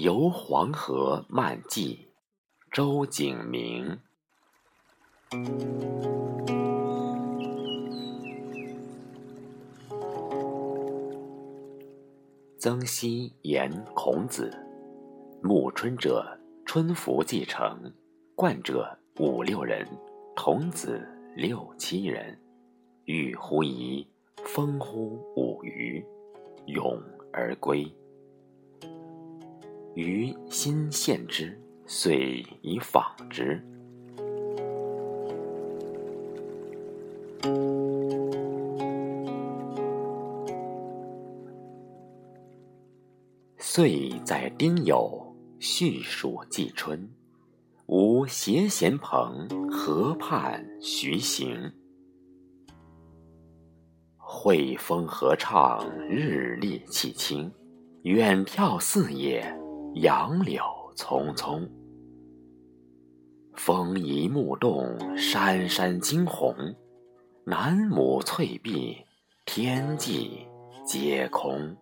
游黄河漫记，周景明。曾皙言孔子：“暮春者，春服既成，冠者五六人，童子六七人。欲乎沂，风乎舞雩，咏而归。余心羡之，遂以访之。”岁在丁酉，序属季春。吾携贤朋，河畔徐行。惠风和畅，日丽气清。远眺四野，杨柳葱葱。风移木动，山山惊鸿。南亩翠碧，天际皆空。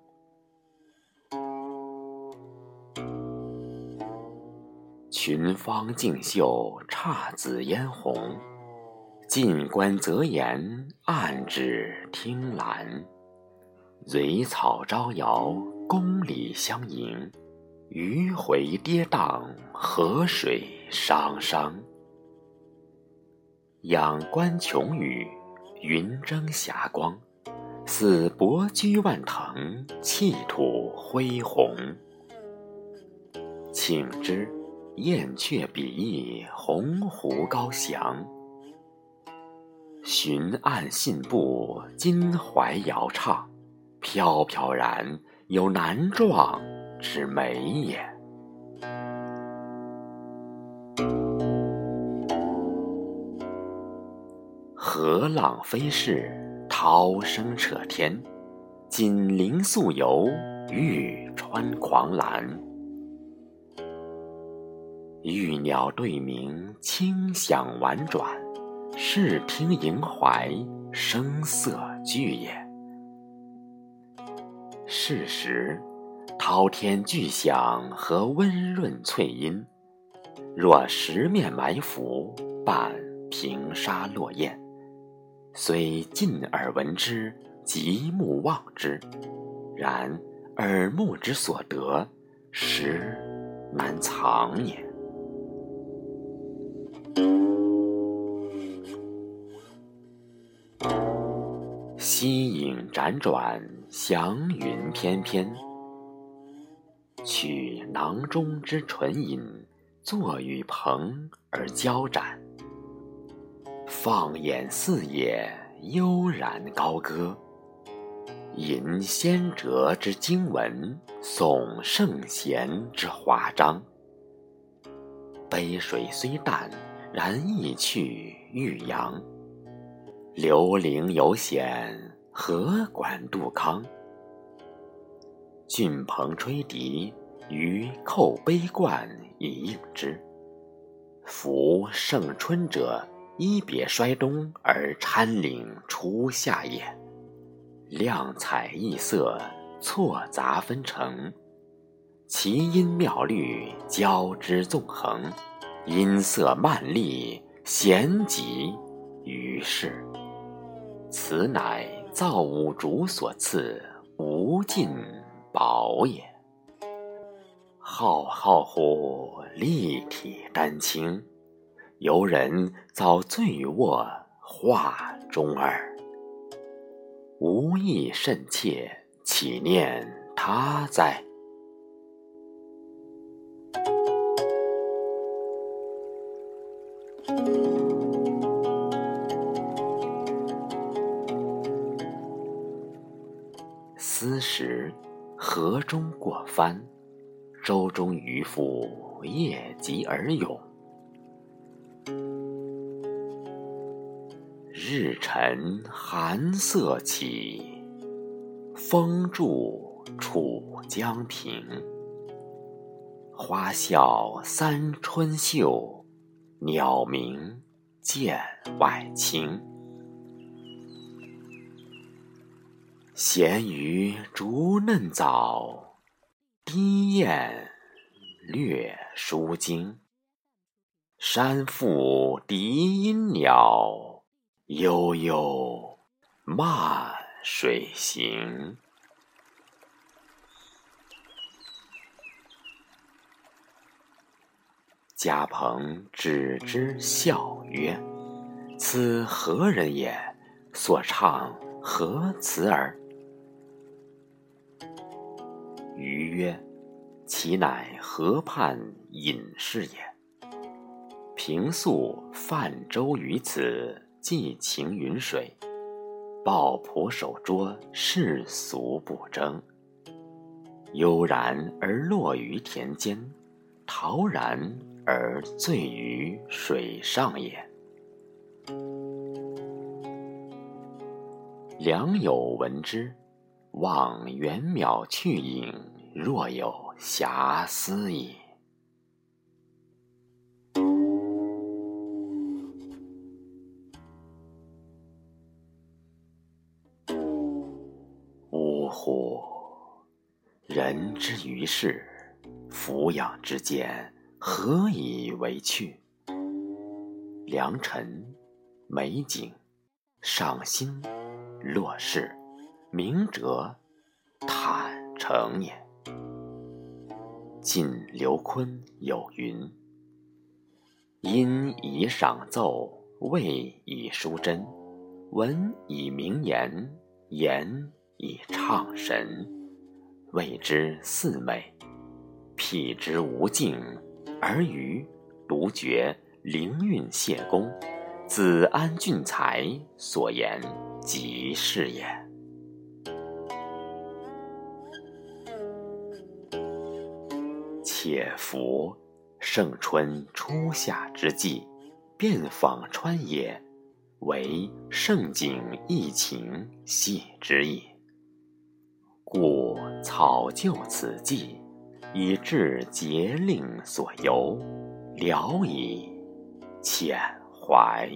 群芳竞秀，姹紫嫣红。近观则言，暗指听兰。蕊草招摇，宫里相迎。迂回跌宕，河水汤汤。仰观琼宇，云蒸霞光，似伯驹万腾，气吐恢宏。请之。燕雀比翼，鸿鹄高翔。寻岸信步，襟怀遥畅，飘飘然有南壮之美也。河浪飞逝，涛声彻天。锦鳞素游，玉川狂澜。玉鸟对鸣，清响婉转；视听盈怀，声色俱也。是时，滔天巨响和温润翠音，若十面埋伏，伴平沙落雁。虽近耳闻之，极目望之，然耳目之所得，实难藏也。夕影辗转，祥云翩翩。取囊中之纯饮，坐与朋而交盏。放眼四野，悠然高歌。吟先哲之经文，诵圣贤之华章。杯水虽淡，然意去欲扬。刘伶犹显，何管杜康？俊鹏吹笛，余扣杯冠以应之。夫盛春者，一别衰冬而参领初夏也。亮彩异色，错杂纷呈，奇音妙律，交织纵横，音色曼丽，闲极于世。此乃造物主所赐无尽宝也。浩浩乎立体丹青，游人遭醉卧画中耳。无意甚切，岂念他哉？思时，河中过帆，舟中渔妇夜集而咏。日沉寒色起，风住楚江平。花笑三春秀，鸟鸣涧外清。闲鱼逐嫩藻，低雁略书经。山腹笛音鸟，悠悠漫水行。贾鹏止之笑曰：“此何人也？所唱何词耳？”余曰：“其乃河畔隐士也。平素泛舟于此，寄情云水，抱朴守拙，世俗不争。悠然而落于田间，陶然而醉于水上也。”良友闻之。望远渺去影，若有遐思矣。呜呼！人之于世，俯仰之间，何以为趣？良辰美景，赏心乐事。明哲坦诚也。晋刘琨有云：“音以赏奏，味以书真，文以明言，言以畅神，谓之四美。辟之无尽，而余独觉灵韵谢公，子安俊才所言极是也。”且夫盛春初夏之际，遍访川野，惟盛景逸情系之矣。故草就此际，以致节令所由，聊以遣怀。